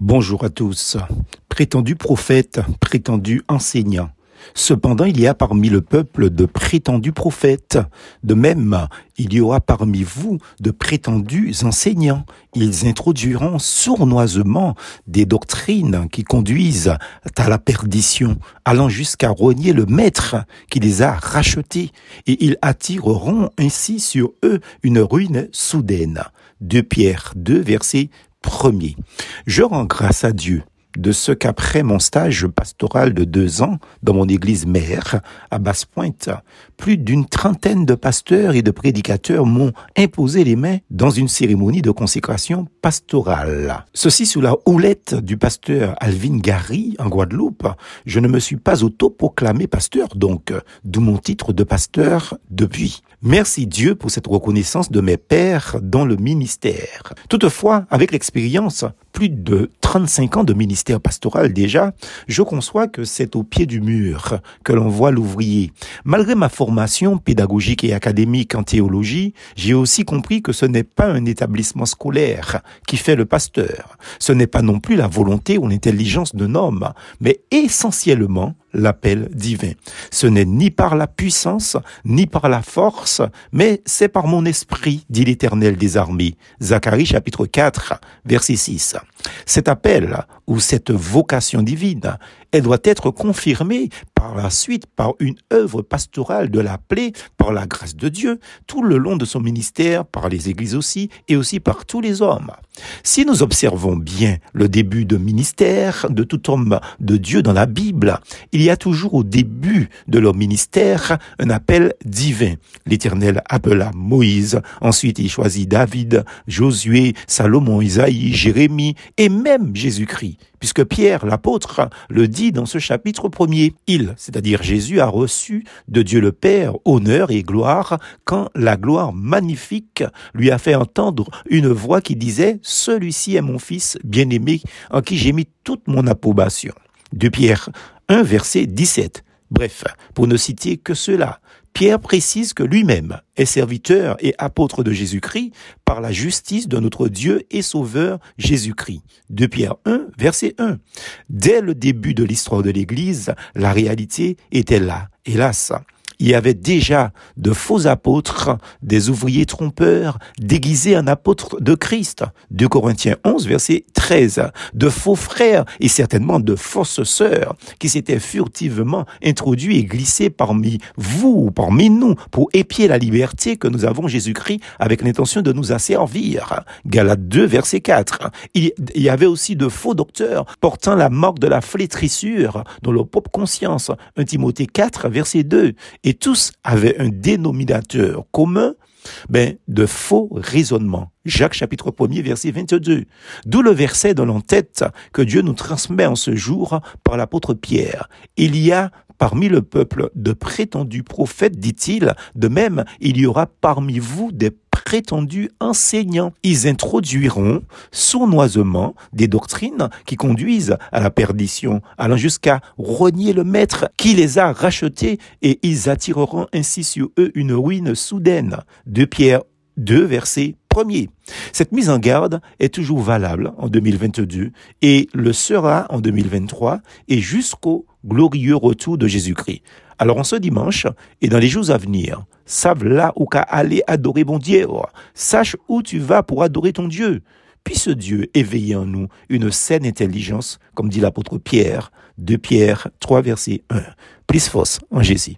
Bonjour à tous. Prétendu prophète, prétendu enseignant. Cependant, il y a parmi le peuple de prétendus prophètes. De même, il y aura parmi vous de prétendus enseignants. Ils introduiront sournoisement des doctrines qui conduisent à la perdition, allant jusqu'à rogner le maître qui les a rachetés, et ils attireront ainsi sur eux une ruine soudaine. De Pierre 2, verset premier. Je rends grâce à Dieu de ce qu'après mon stage pastoral de deux ans dans mon église mère à Basse-Pointe, plus d'une trentaine de pasteurs et de prédicateurs m'ont imposé les mains dans une cérémonie de consécration pastorale. Ceci sous la houlette du pasteur Alvin Gary en Guadeloupe. Je ne me suis pas autoproclamé pasteur donc, d'où mon titre de pasteur depuis. Merci Dieu pour cette reconnaissance de mes pères dans le ministère. Toutefois, avec l'expérience, plus de 35 ans de ministère pastoral déjà, je conçois que c'est au pied du mur que l'on voit l'ouvrier. Malgré ma formation pédagogique et académique en théologie, j'ai aussi compris que ce n'est pas un établissement scolaire qui fait le pasteur. Ce n'est pas non plus la volonté ou l'intelligence d'un homme, mais essentiellement l'appel divin. Ce n'est ni par la puissance, ni par la force, mais c'est par mon esprit, dit l'Éternel des armées. Zacharie chapitre 4, verset 6. Cet appel ou cette vocation divine, elle doit être confirmée par la suite par une œuvre pastorale de l'appelé par la grâce de Dieu tout le long de son ministère, par les églises aussi, et aussi par tous les hommes. Si nous observons bien le début de ministère de tout homme de Dieu dans la Bible, il y a toujours au début de leur ministère un appel divin. L'Éternel appela Moïse, ensuite il choisit David, Josué, Salomon, Isaïe, Jérémie et même Jésus-Christ puisque Pierre, l'apôtre, le dit dans ce chapitre premier. Il, c'est-à-dire Jésus, a reçu de Dieu le Père honneur et gloire quand la gloire magnifique lui a fait entendre une voix qui disait, celui-ci est mon fils bien-aimé en qui j'ai mis toute mon approbation. De Pierre 1, verset 17. Bref, pour ne citer que cela, Pierre précise que lui-même est serviteur et apôtre de Jésus-Christ par la justice de notre Dieu et Sauveur Jésus-Christ. De Pierre 1, verset 1. Dès le début de l'histoire de l'Église, la réalité était là, hélas il y avait déjà de faux apôtres, des ouvriers trompeurs, déguisés en apôtres de Christ. 2 Corinthiens 11, verset 13. De faux frères et certainement de fausses sœurs qui s'étaient furtivement introduits et glissés parmi vous, parmi nous, pour épier la liberté que nous avons Jésus-Christ avec l'intention de nous asservir. Galates 2, verset 4. Il y avait aussi de faux docteurs portant la marque de la flétrissure dans leur propre conscience. 1 Timothée 4, verset 2 et tous avaient un dénominateur commun, ben, de faux raisonnements. Jacques chapitre 1er verset 22. D'où le verset dans l'entête que Dieu nous transmet en ce jour par l'apôtre Pierre. Il y a parmi le peuple de prétendus prophètes, dit-il, de même, il y aura parmi vous des prétendus enseignants. Ils introduiront sournoisement des doctrines qui conduisent à la perdition, allant jusqu'à renier le maître qui les a rachetés et ils attireront ainsi sur eux une ruine soudaine. De Pierre 2, verset 1 Cette mise en garde est toujours valable en 2022 et le sera en 2023 et jusqu'au glorieux retour de Jésus-Christ. Alors en ce dimanche et dans les jours à venir, Sache là où qu'à aller adorer mon Dieu. Sache où tu vas pour adorer ton Dieu. Puisse Dieu éveiller en nous une saine intelligence, comme dit l'apôtre Pierre, de Pierre 3 verset 1. Plus force en Jésus.